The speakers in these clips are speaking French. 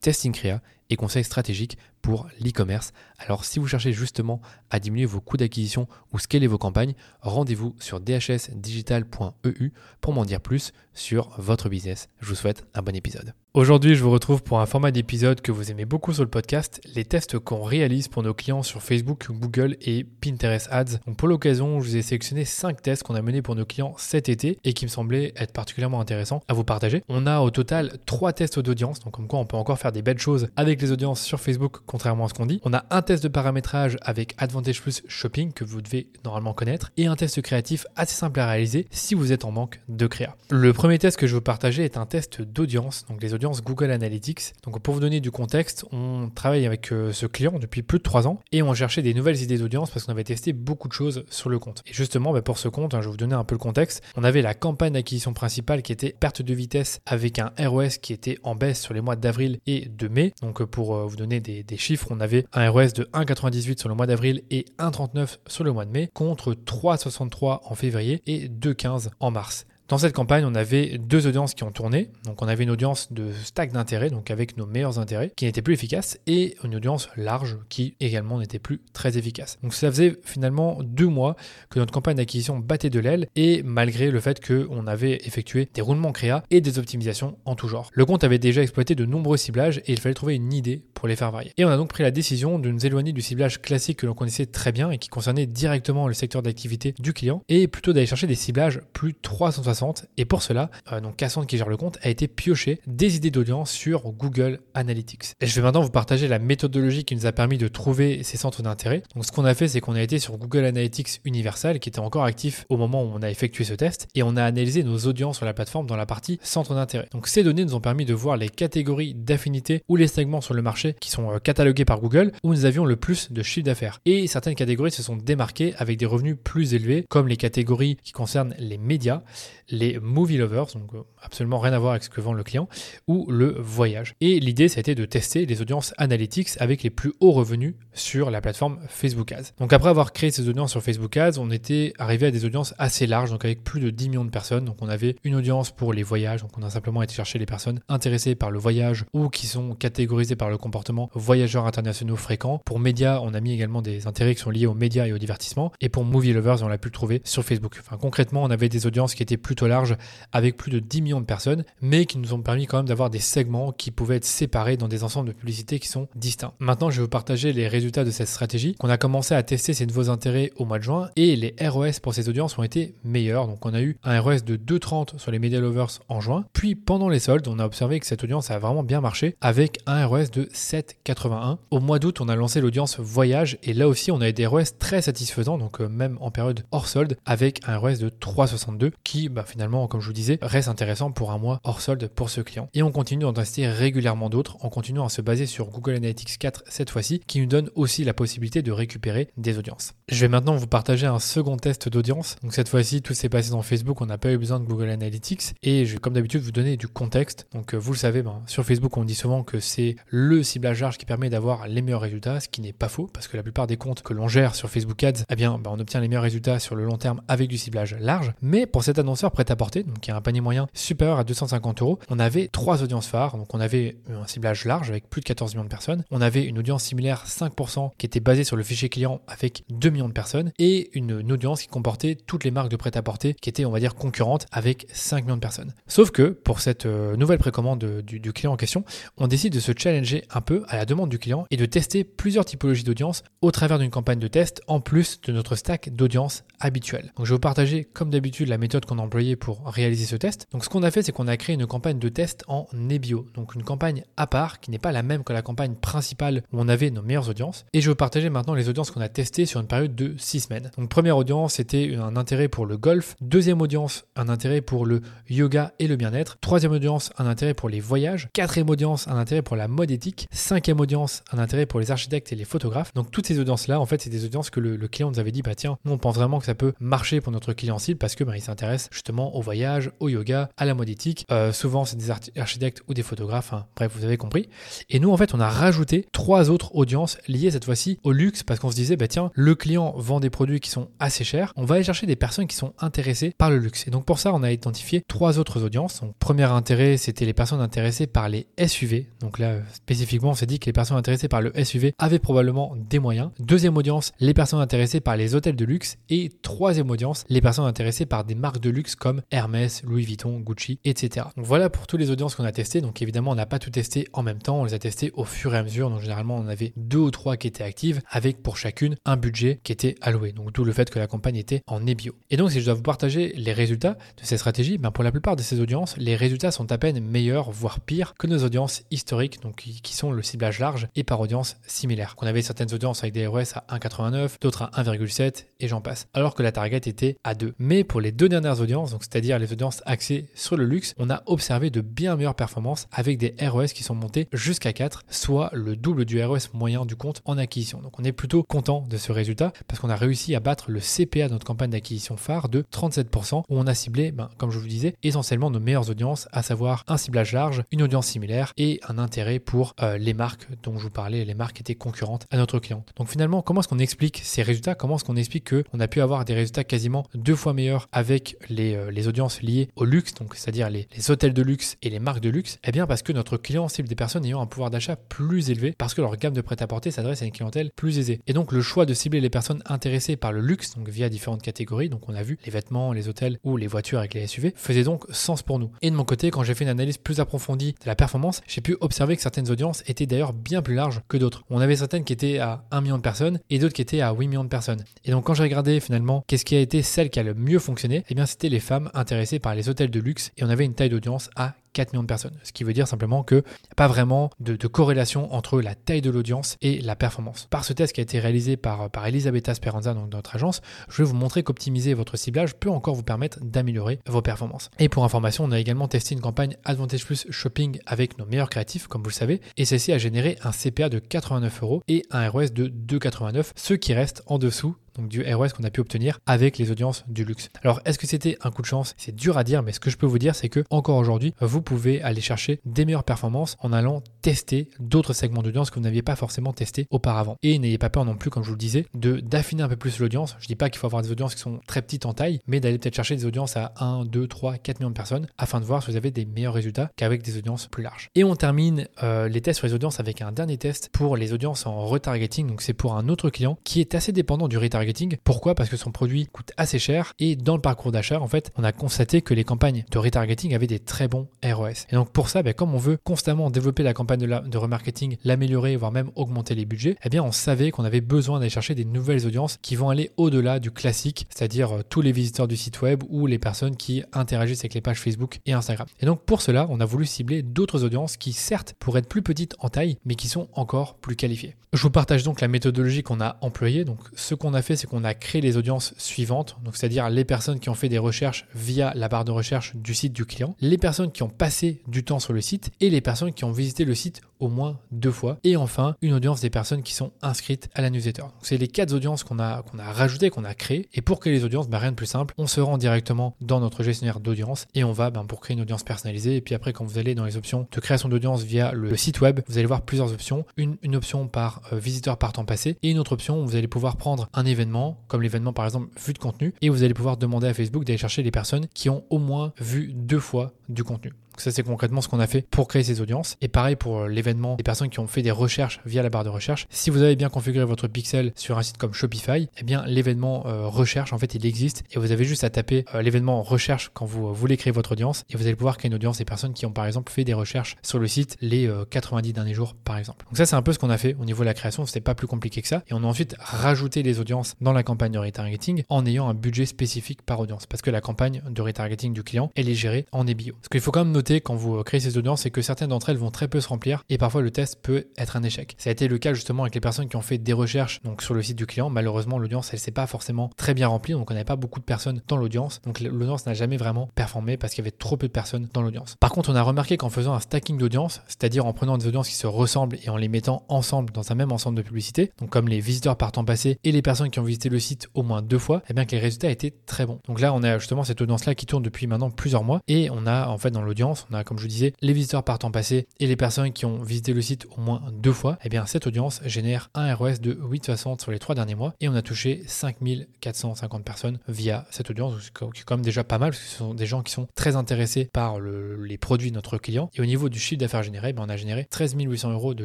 testing créa et conseils stratégiques pour l'e-commerce. Alors si vous cherchez justement à diminuer vos coûts d'acquisition ou scaler vos campagnes, rendez-vous sur dhsdigital.eu pour m'en dire plus sur votre business. Je vous souhaite un bon épisode. Aujourd'hui, je vous retrouve pour un format d'épisode que vous aimez beaucoup sur le podcast, les tests qu'on réalise pour nos clients sur Facebook, Google et Pinterest Ads. Donc pour l'occasion, je vous ai sélectionné 5 tests qu'on a menés pour nos clients cet été et qui me semblaient être particulièrement intéressants à vous partager. On a au total 3 tests d'audience, donc comme quoi on peut encore faire des belles choses avec les audiences sur Facebook contrairement à ce qu'on dit. On a un test de paramétrage avec Advantage Plus Shopping que vous devez normalement connaître et un test créatif assez simple à réaliser si vous êtes en manque de créa. Le premier test que je veux partager est un test d'audience, donc les Google Analytics. Donc pour vous donner du contexte, on travaille avec euh, ce client depuis plus de 3 ans et on cherchait des nouvelles idées d'audience parce qu'on avait testé beaucoup de choses sur le compte. Et justement, bah, pour ce compte, hein, je vais vous donner un peu le contexte. On avait la campagne d'acquisition principale qui était perte de vitesse avec un ROS qui était en baisse sur les mois d'avril et de mai. Donc pour euh, vous donner des chiffres, on avait un ROS de 1,98 sur le mois d'avril et 1,39 sur le mois de mai, contre 3,63 en février et 2,15 en mars. Dans cette campagne, on avait deux audiences qui ont tourné. Donc, on avait une audience de stack d'intérêt, donc avec nos meilleurs intérêts, qui n'était plus efficace, et une audience large qui également n'était plus très efficace. Donc, ça faisait finalement deux mois que notre campagne d'acquisition battait de l'aile, et malgré le fait qu'on avait effectué des roulements créa et des optimisations en tout genre. Le compte avait déjà exploité de nombreux ciblages et il fallait trouver une idée pour les faire varier. Et on a donc pris la décision de nous éloigner du ciblage classique que l'on connaissait très bien et qui concernait directement le secteur d'activité du client, et plutôt d'aller chercher des ciblages plus 360 et pour cela, euh, donc Cassandre qui gère le compte a été pioché des idées d'audience sur Google Analytics. Et je vais maintenant vous partager la méthodologie qui nous a permis de trouver ces centres d'intérêt. Donc ce qu'on a fait, c'est qu'on a été sur Google Analytics Universal qui était encore actif au moment où on a effectué ce test et on a analysé nos audiences sur la plateforme dans la partie centre d'intérêt. Donc ces données nous ont permis de voir les catégories d'affinité ou les segments sur le marché qui sont euh, catalogués par Google où nous avions le plus de chiffre d'affaires. Et certaines catégories se sont démarquées avec des revenus plus élevés comme les catégories qui concernent les médias, les movie lovers, donc euh, absolument rien à voir avec ce que vend le client, ou le voyage. Et l'idée, c'était de tester les audiences analytics avec les plus hauts revenus sur la plateforme Facebook Ads. Donc après avoir créé ces audiences sur Facebook Ads, on était arrivé à des audiences assez larges, donc avec plus de 10 millions de personnes. Donc on avait une audience pour les voyages, donc on a simplement été chercher les personnes intéressées par le voyage ou qui sont catégorisées par le comportement voyageurs internationaux fréquents. Pour médias, on a mis également des intérêts qui sont liés aux médias et au divertissement. Et pour movie lovers, on l'a pu le trouver sur Facebook. Enfin concrètement, on avait des audiences qui étaient plutôt larges avec plus de 10 millions de personnes, mais qui nous ont permis quand même d'avoir des segments qui pouvaient être séparés dans des ensembles de publicités qui sont distincts. Maintenant, je vais vous partager les résultats de cette stratégie. On a commencé à tester ces nouveaux intérêts au mois de juin et les ROS pour ces audiences ont été meilleurs. Donc, on a eu un ROS de 2,30 sur les media lovers en juin. Puis, pendant les soldes, on a observé que cette audience a vraiment bien marché avec un ROS de 7,81. Au mois d'août, on a lancé l'audience voyage et là aussi, on a eu des ROS très satisfaisants, donc euh, même en période hors solde, avec un ROS de 3,62 qui, bah, finalement, comme je vous disais, reste intéressant pour un mois hors solde pour ce client. Et on continue d'en tester régulièrement d'autres en continuant à se baser sur Google Analytics 4 cette fois-ci, qui nous donne aussi la possibilité de récupérer des audiences. Je vais maintenant vous partager un second test d'audience. Donc cette fois-ci, tout s'est passé dans Facebook, on n'a pas eu besoin de Google Analytics. Et je vais comme d'habitude vous donner du contexte. Donc euh, vous le savez, ben, sur Facebook, on dit souvent que c'est le ciblage large qui permet d'avoir les meilleurs résultats, ce qui n'est pas faux, parce que la plupart des comptes que l'on gère sur Facebook Ads, eh bien, ben, on obtient les meilleurs résultats sur le long terme avec du ciblage large. Mais pour cet annonceur prêt à porter, donc qui a un panier moyen supérieur à 250 euros, on avait trois audiences phares. Donc on avait un ciblage large avec plus de 14 millions de personnes. On avait une audience similaire 5% qui était basée sur le fichier client avec 2 millions de personnes et une, audience qui comportait toutes les marques de prêt-à-porter qui étaient, on va dire, concurrentes avec 5 millions de personnes. Sauf que pour cette euh, nouvelle précommande du, du client en question, on décide de se challenger un peu à la demande du client et de tester plusieurs typologies d'audience au travers d'une campagne de test en plus de notre stack d'audience habituelle. Donc je vais vous partager comme d'habitude la méthode qu'on emploie pour réaliser ce test. Donc ce qu'on a fait, c'est qu'on a créé une campagne de test en Nebio, donc une campagne à part qui n'est pas la même que la campagne principale où on avait nos meilleures audiences. Et je vais partager maintenant les audiences qu'on a testées sur une période de 6 semaines. Donc première audience, c'était un intérêt pour le golf. Deuxième audience, un intérêt pour le yoga et le bien-être. Troisième audience, un intérêt pour les voyages. Quatrième audience, un intérêt pour la mode éthique. Cinquième audience, un intérêt pour les architectes et les photographes. Donc toutes ces audiences-là, en fait, c'est des audiences que le, client nous avait dit, bah tiens, nous on pense vraiment que ça peut marcher pour notre client cible parce que bah, il s'intéresse justement au voyage, au yoga, à la mode éthique. Euh, souvent, c'est des architectes ou des photographes. Hein. Bref, vous avez compris. Et nous, en fait, on a rajouté trois autres audiences liées cette fois-ci au luxe parce qu'on se disait, bah tiens, le client vend des produits qui sont assez chers. On va aller chercher des personnes qui sont intéressées par le luxe. Et donc pour ça, on a identifié trois autres audiences. Donc premier intérêt, c'était les personnes intéressées par les SUV. Donc là, spécifiquement, on s'est dit que les personnes intéressées par le SUV avaient probablement des moyens. Deuxième audience, les personnes intéressées par les hôtels de luxe. Et troisième audience, les personnes intéressées par des marques de luxe comme Hermès, Louis Vuitton, Gucci, etc. Donc voilà pour toutes les audiences qu'on a testées. Donc évidemment, on n'a pas tout testé en même temps. On les a testés au fur et à mesure. Donc généralement, on avait deux ou trois qui étaient actives avec pour chacune un budget qui était alloué. Donc tout le fait que la campagne était en ebio. Et donc si je dois vous partager les résultats de ces stratégies, ben pour la plupart de ces audiences, les résultats sont à peine meilleurs, voire pires que nos audiences historiques, donc qui sont le ciblage large et par audience similaire. On avait certaines audiences avec des ROS à 1,89, d'autres à 1,7 et j'en passe. Alors que la target était à 2. Mais pour les deux dernières audiences, donc c'est-à-dire les audiences axées sur le luxe, on a observé de bien meilleures performances avec des ROS qui sont montés jusqu'à 4, soit le double du ROS moyen du compte en acquisition. Donc on est plutôt content de ce résultat parce qu'on a réussi à battre le CPA de notre campagne d'acquisition phare de 37% où on a ciblé, ben, comme je vous disais, essentiellement nos meilleures audiences, à savoir un ciblage large, une audience similaire et un intérêt pour euh, les marques dont je vous parlais, les marques étaient concurrentes à notre client. Donc finalement, comment est-ce qu'on explique ces résultats? Comment est-ce qu'on explique qu'on a pu avoir des résultats quasiment deux fois meilleurs avec les, euh, les audiences liées au luxe, donc c'est-à-dire les, hôtels de luxe et les marques de luxe Eh bien parce que notre client cible des personnes ayant un pouvoir d'achat plus élevé, parce que leur gamme de prêt-à-porter s'adresse à une clientèle plus aisée. Et donc le choix de cibler les personnes intéressées par le luxe, donc via différentes catégories, donc on a vu les vêtements, les hôtels ou les voitures avec les SUV, faisait donc sens pour nous. Et de mon côté, quand j'ai fait une analyse plus approfondie de la performance, j'ai pu observer que certaines audiences étaient d'ailleurs bien plus larges que d'autres. On avait certaines qui étaient à 1 million de personnes et d'autres qui étaient à 8 millions de personnes. Et donc quand j'ai regardé finalement qu'est-ce qui a été celle qui a le mieux fonctionné, eh bien c'était les femmes intéressées par les hôtels de luxe et on avait une taille d'audience à 4 millions de personnes. Ce qui veut dire simplement qu'il n'y a pas vraiment de, corrélation entre la taille de l'audience et la performance. Par ce test qui a été réalisé par, par Elisabetta Speranza, donc notre agence, je vais vous montrer qu'optimiser votre ciblage peut encore vous permettre d'améliorer vos performances. Et pour information, on a également testé une campagne Advantage Plus Shopping avec nos meilleurs créatifs, comme vous le savez, et celle-ci a généré un CPA de 89 euros et un ROS de 2,89, ce qui reste en dessous donc du ROS qu'on a pu obtenir avec les audiences du luxe. Alors est-ce que c'était un coup de chance? C'est dur à dire, mais ce que je peux vous dire, c'est que encore aujourd'hui, vous pouvez aller chercher des meilleures performances en allant tester d'autres segments d'audience que vous n'aviez pas forcément testé auparavant. Et n'ayez pas peur non plus, comme je vous le disais, de d'affiner un peu plus l'audience. Je dis pas qu'il faut avoir des audiences qui sont très petites en taille, mais d'aller peut-être chercher des audiences à 1, 2, 3, 4 millions de personnes afin de voir si vous avez des meilleurs résultats qu'avec des audiences plus larges. Et on termine euh, les tests sur les audiences avec un dernier test pour les audiences en retargeting. Donc c'est pour un autre client qui est assez dépendant du retargeting pourquoi? Parce que son produit coûte assez cher et dans le parcours d'achat, en fait, on a constaté que les campagnes de retargeting avaient des très bons ROS. Et donc pour ça, ben, comme on veut constamment développer la campagne de, remarketing, l'améliorer, voire même augmenter les budgets, eh bien on savait qu'on avait besoin d'aller chercher des nouvelles audiences qui vont aller au-delà du classique, c'est-à-dire euh, tous les visiteurs du site web ou les personnes qui interagissent avec les pages Facebook et Instagram. Et donc pour cela, on a voulu cibler d'autres audiences qui certes pourraient être plus petites en taille, mais qui sont encore plus qualifiées. Je vous partage donc la méthodologie qu'on a employée. Donc ce qu'on a fait, c'est qu'on a créé les audiences suivantes, donc c'est-à-dire les personnes qui ont fait des recherches via la barre de recherche du site du client, les personnes qui ont passé du temps sur le site et les personnes qui ont visité le site au moins deux fois. Et enfin, une audience des personnes qui sont inscrites à la newsletter. C'est les quatre audiences qu'on a, qu'on a rajoutées, qu'on a créées. Et pour créer les audiences, bah, rien de plus simple. On se rend directement dans notre gestionnaire d'audience et on va ben, pour créer une audience personnalisée. Et puis après, quand vous allez dans les options de création d'audience via le, site web, vous allez voir plusieurs options. Une, une option par euh, visiteur par temps passé et une autre option où vous allez pouvoir prendre un événement, comme l'événement par exemple vue de contenu, et vous allez pouvoir demander à Facebook d'aller chercher les personnes qui ont au moins vu deux fois du contenu. Ça, c'est concrètement ce qu'on a fait pour créer ces audiences. Et pareil pour euh, l'événement des personnes qui ont fait des recherches via la barre de recherche. Si vous avez bien configuré votre pixel sur un site comme Shopify, eh bien l'événement euh, recherche en fait il existe et vous avez juste à taper euh, l'événement recherche quand vous voulez créer votre audience et vous allez pouvoir créer une audience des personnes qui ont par exemple fait des recherches sur le site les 90 derniers jours par exemple. Donc ça c'est un peu ce qu'on a fait au niveau de la création, c'était pas plus compliqué que ça et on a ensuite rajouté les audiences dans la campagne de retargeting en ayant un budget spécifique par audience parce que la campagne de retargeting du client elle est gérée en EBO. Ce qu'il faut quand même quand vous créez ces audiences c'est que certaines d'entre elles vont très peu se remplir et parfois le test peut être un échec. Ça a été le cas justement avec les personnes qui ont fait des recherches donc sur le site du client. Malheureusement, l'audience elle s'est pas forcément très bien remplie, donc on n'avait pas beaucoup de personnes dans l'audience. Donc l'audience n'a jamais vraiment performé parce qu'il y avait trop peu de personnes dans l'audience. Par contre, on a remarqué qu'en faisant un stacking d'audience, c'est-à-dire en prenant des audiences qui se ressemblent et en les mettant ensemble dans un même ensemble de publicité, donc comme les visiteurs par temps passé et les personnes qui ont visité le site au moins deux fois, et eh bien que les résultats étaient très bons. Donc là, on a justement cette audience là qui tourne depuis maintenant plusieurs mois et on a en fait dans l'audience, on a comme je vous disais les visiteurs par temps passé et les personnes qui ont visité le site au moins deux fois, et eh bien cette audience génère un ROS de 8,60 sur les trois derniers mois et on a touché 5450 personnes via cette audience, ce qui est quand même déjà pas mal parce que ce sont des gens qui sont très intéressés par les produits de notre client. Et au niveau du chiffre d'affaires généré, ben on a généré 13 800 euros de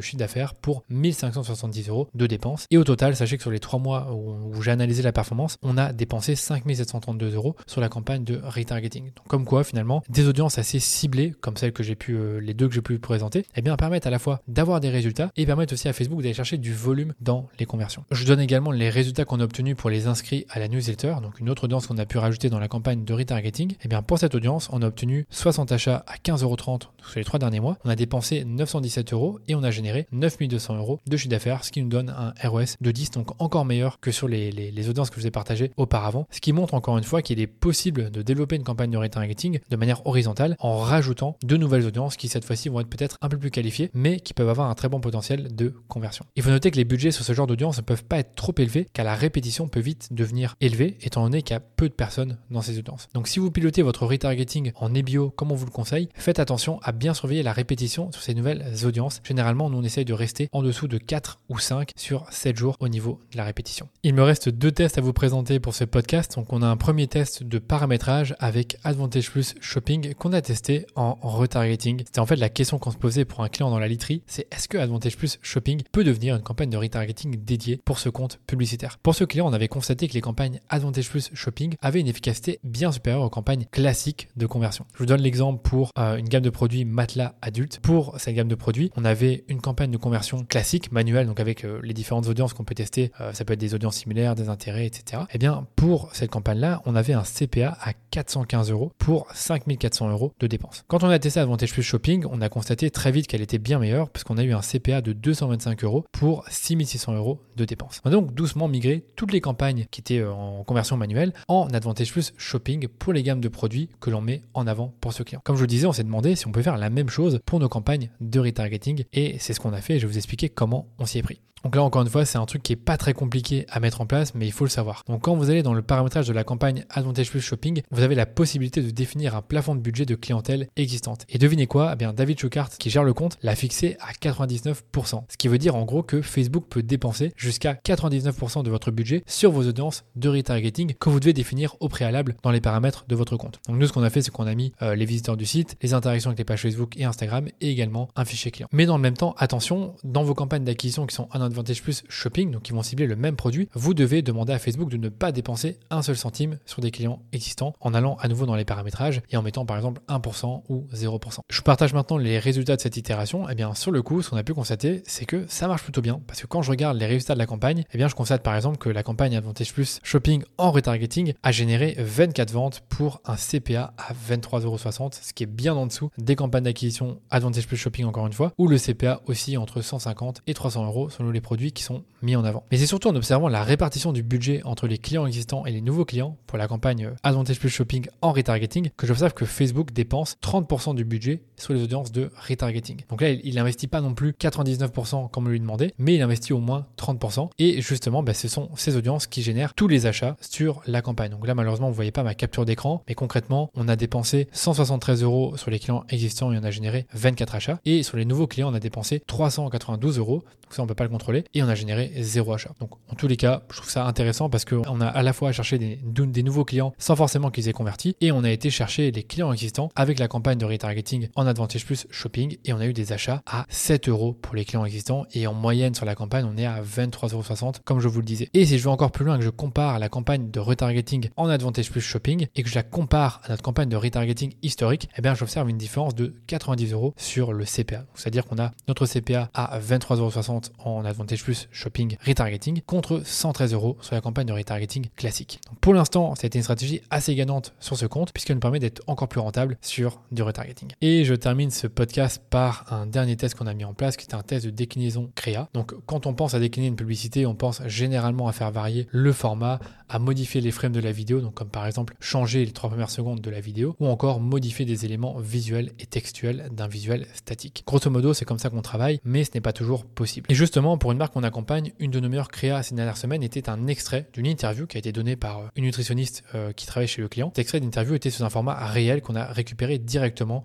chiffre d'affaires pour 1570 euros de dépenses. Et au total, sachez que sur les trois mois où, j'ai analysé la performance, on a dépensé 5732 euros sur la campagne de retargeting. Donc comme quoi finalement, des audiences assez ciblées comme celles que j'ai pu, euh, les deux que j'ai pu présenter, eh bien permettent à la fois d'avoir des résultats et permettent aussi à Facebook d'aller chercher du volume dans les conversions. Je donne également les résultats qu'on a obtenus pour les inscrits à la newsletter, donc une autre audience qu'on a pu rajouter dans la campagne de retargeting. Et eh bien pour cette audience, on a obtenu 60 achats à 15,30€ sur les trois derniers mois. On a dépensé 917 euros et on a généré 9200 euros de chiffre d'affaires, ce qui nous donne un ROS de 10, donc encore meilleur que sur les, les, audiences que je vous ai partagées auparavant. Ce qui montre encore une fois qu'il est possible de développer une campagne de retargeting de manière horizontale en rajoutant de nouvelles audiences qui cette fois-ci vont être peut-être un peu plus qualifiées, mais qui peuvent avoir un très bon potentiel de conversion. Il faut noter que les budgets sur ce genre d'audience ne peuvent pas être trop élevés, car la répétition peut vite devenir élevée, étant donné qu'il y a peu de personnes dans ces audiences. Donc si vous pilotez votre retargeting en EBO comme on vous le conseille, faites attention à bien surveiller la répétition sur ces nouvelles audiences. Généralement, nous on essaye de rester en dessous de 4 ou 5 sur 7 jours au niveau de la répétition. Il me reste deux tests à vous présenter pour ce podcast. Donc on a un premier test de paramétrage avec Advantage Plus Shopping qu'on a testé en retargeting. C'était en fait la question qu'on se posait pour un client dans la literie, c'est est-ce que Advantage Plus Shopping peut devenir une campagne de retargeting dédiée pour ce compte publicitaire? Pour ce client, on avait constaté que les campagnes Advantage Plus Shopping avaient une efficacité bien supérieure aux campagnes classiques de conversion. Je vous donne l'exemple pour euh, une gamme de produits matelas adultes. Pour cette gamme de produits, on avait une campagne de conversion classique, manuelle, donc avec euh, les différentes audiences qu'on peut tester. Euh, ça peut être des audiences similaires, des intérêts, etc. Et eh bien, pour cette campagne-là, on avait un CPA à 415 euros pour 5400 euros de dépenses. Quand on a testé Advantage Plus Shopping, on a constaté très vite qu'elle était bien meilleure parce qu'on a eu un CPA de 225 euros pour 6600 euros de dépenses. On a donc doucement migré toutes les campagnes qui étaient euh, en conversion manuelle en Advantage Plus Shopping pour les gammes de produits que l'on met en avant pour ce client. Comme je vous le disais, on s'est demandé si on peut faire la même chose pour nos campagnes de retargeting et c'est ce qu'on a fait et je vais vous expliquer comment on s'y est pris. Donc là, encore une fois, c'est un truc qui est pas très compliqué à mettre en place, mais il faut le savoir. Donc quand vous allez dans le paramétrage de la campagne Advantage Plus Shopping, vous avez la possibilité de définir un plafond de budget de clientèle existante. Et devinez quoi? Eh bien, David Choucart, qui gère le compte, l'a fixé à 99%. Ce qui veut dire en gros que Facebook peut dépenser jusqu'à 99% de votre budget sur vos audiences de retargeting que vous devez définir au préalable dans les paramètres de votre compte. Donc nous, ce qu'on a fait, c'est qu'on a mis euh, les visiteurs du site, les interactions avec les pages Facebook et Instagram et également un fichier client. Mais dans le même temps, attention, dans vos campagnes d'acquisition qui sont un Advantage Plus Shopping, donc qui vont cibler le même produit, vous devez demander à Facebook de ne pas dépenser un seul centime sur des clients existants en allant à nouveau dans les paramétrages et en mettant par exemple 1% ou 0%. Je partage maintenant les résultats de cette itération. Et eh bien sur le coup, ce qu'on a pu constater, c'est que ça marche plutôt bien parce que quand je regarde les résultats de la campagne, eh bien je constate par exemple que la campagne Advantage Plus Shopping en retargeting a généré 24 ventes pour un CPA à 23,60€, ce qui est bien en dessous des campagnes d'acquisition Advantage Plus Shopping encore une fois, où le CPA aussi entre 150 et 300 euros selon les produits qui sont mis en avant. Mais c'est surtout en observant la répartition du budget entre les clients existants et les nouveaux clients pour la campagne Advantage Plus Shopping en retargeting que j'observe que Facebook dépense 30% du budget sur les audiences de retargeting. Donc là, il n'investit pas non plus 99% comme on lui demandait, mais il investit au moins 30%. Et justement, bah, ce sont ces audiences qui génèrent tous les achats sur la campagne. Donc là, malheureusement, vous voyez pas ma capture d'écran, mais concrètement, on a dépensé 173 euros sur les clients existants et on a généré 24 achats. Et sur les nouveaux clients, on a dépensé 392 euros. Donc ça, on peut pas le contrôler. Et on a généré zéro achat. Donc en tous les cas, je trouve ça intéressant parce qu'on a à la fois cherché des, des nouveaux clients sans forcément qu'ils aient converti et on a été chercher les clients existants avec la campagne de retargeting en Advantage Plus Shopping et on a eu des achats à 7 euros pour les clients existants et en moyenne sur la campagne, on est à 23,60 euros comme je vous le disais. Et si je vais encore plus loin, que je compare la campagne de retargeting en Advantage Plus Shopping et que je la compare à notre campagne de retargeting historique, eh bien j'observe une différence de 90 euros sur le CPA. C'est-à-dire qu'on a notre CPA à 23,60 euros en Advantage Plus Shopping Retargeting contre 113 euros sur la campagne de retargeting classique. Donc pour l'instant, c'était une stratégie assez gagnante sur ce compte puisqu'elle nous permet d'être encore plus rentable sur du retargeting. Et je termine ce podcast par un dernier test qu'on a mis en place qui est un test de déclinaison créa. Donc quand on pense à décliner une publicité, on pense généralement à faire varier le format, à modifier les frames de la vidéo, donc comme par exemple changer les trois premières secondes de la vidéo, ou encore modifier des éléments visuels et textuels d'un visuel statique. Grosso modo, c'est comme ça qu'on travaille, mais ce n'est pas toujours possible. Et justement, pour une marque qu'on accompagne, une de nos meilleures créas ces dernières semaines était un extrait d'une interview qui a été donnée par une nutritionniste euh, qui travaille chez le client. Cet extrait d'interview était sous un format réel qu'on a récupéré directement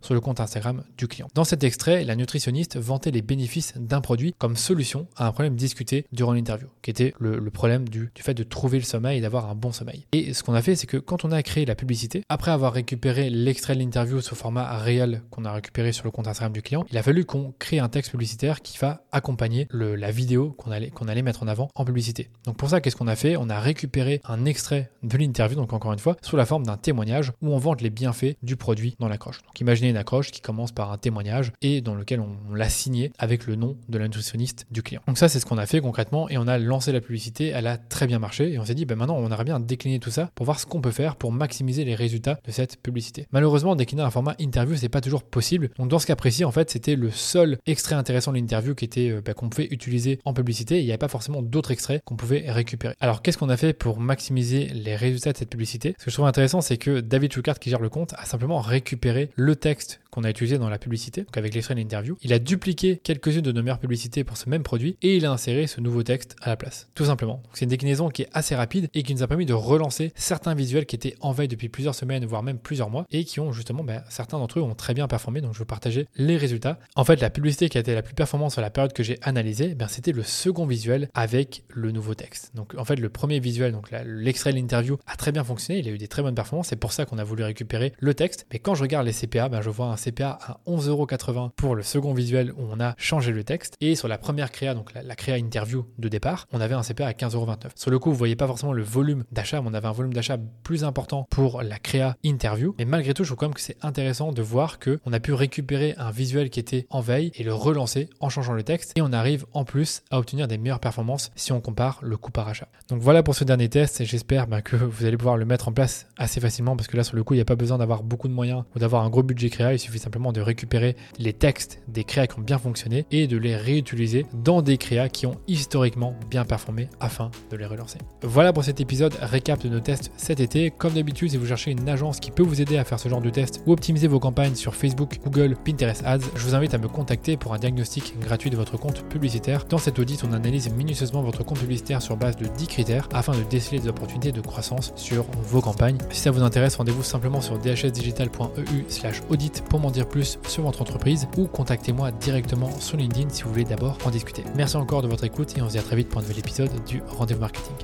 sur le compte Instagram du client. Dans cet extrait, la nutritionniste vantait les bénéfices d'un produit comme solution à un problème discuté durant l'interview, qui était le, problème du, fait de trouver le sommeil et un bon sommeil. Et ce qu'on a fait, c'est que quand on a créé la publicité, après avoir récupéré l'extrait de l'interview sous format réel qu'on a récupéré sur le compte Instagram du client, il a fallu qu'on crée un texte publicitaire qui va accompagner la vidéo qu'on allait, qu'on allait mettre en avant en publicité. Donc pour ça, qu'est-ce qu'on a fait? On a récupéré un extrait de l'interview, donc encore une fois, sous la forme d'un témoignage où on vante les bienfaits du produit dans l'accroche. Donc imaginez une accroche qui commence par un témoignage et dans lequel on, l'a signé avec le nom de la nutritionniste du client. Donc ça, c'est ce qu'on a fait concrètement et on a lancé la publicité, elle a très bien marché et on s'est dit, ben maintenant, on aimerait bien décliner tout ça pour voir ce qu'on peut faire pour maximiser les résultats de cette publicité. Malheureusement, décliner un format interview, c'est pas toujours possible. Donc dans ce cas précis, en fait, c'était le seul extrait intéressant de l'interview qui était euh, bah, qu'on pouvait utiliser en publicité. il n'y avait pas forcément d'autres extraits qu'on pouvait récupérer. Alors qu'est-ce qu'on a fait pour maximiser les résultats de cette publicité? Ce que je trouve intéressant, c'est que David Schuckart, qui gère le compte, a simplement récupéré le texte qu'on a utilisé dans la publicité, donc avec l'extrait de l'interview. Il a dupliqué quelques-unes de nos meilleures publicités pour ce même produit et il a inséré ce nouveau texte à la place. Tout simplement. C'est une déclinaison qui est assez rapide et qui nous a permis de relancer certains visuels qui étaient en veille depuis plusieurs semaines, voire même plusieurs mois et qui ont justement, ben, certains d'entre eux ont très bien performé. Donc je vais partager les résultats. En fait, la publicité qui a été la plus performante sur la période que j'ai analysée, ben, c'était le second visuel avec le nouveau texte. Donc en fait, le premier visuel, donc l'extrait de l'interview, a très bien fonctionné. Il a eu des très bonnes performances. C'est pour ça qu'on a voulu récupérer le texte. Mais quand je regarde les CPA, ben, je vois un CPA à 11,80€ pour le second visuel où on a changé le texte. Et sur la première créa, donc la, créa interview de départ, on avait un CPA à 15,29€. Sur le coup, vous voyez pas forcément le volume d'achat, mais on avait un volume d'achat plus important pour la créa interview. Mais malgré tout, je trouve quand même que c'est intéressant de voir que on a pu récupérer un visuel qui était en veille et le relancer en changeant le texte. Et on arrive en plus à obtenir des meilleures performances si on compare le coût par achat. Donc voilà pour ce dernier test et j'espère ben, que vous allez pouvoir le mettre en place assez facilement parce que là sur le coup il n'y a pas besoin d'avoir beaucoup de moyens ou d'avoir un gros budget créa, il suffit simplement de récupérer les textes des créas qui ont bien fonctionné et de les réutiliser dans des créas qui ont historiquement bien performé afin de les relancer. Voilà pour cet épisode récap de nos tests cet été. Comme d'habitude, si vous cherchez une agence qui peut vous aider à faire ce genre de test ou optimiser vos campagnes sur Facebook, Google, Pinterest Ads, je vous invite à me contacter pour un diagnostic gratuit de votre compte publicitaire. Dans cet audit, on analyse minutieusement votre compte publicitaire sur base de 10 critères afin de déceler des opportunités de croissance sur vos campagnes. Si ça vous intéresse, rendez-vous simplement sur dhsdigital.eu slash audit pour m'en dire plus sur votre entreprise ou contactez-moi directement sur LinkedIn si vous voulez d'abord en discuter. Merci encore de votre écoute et on se dit à très vite pour un nouvel épisode du Rendez-vous Marketing.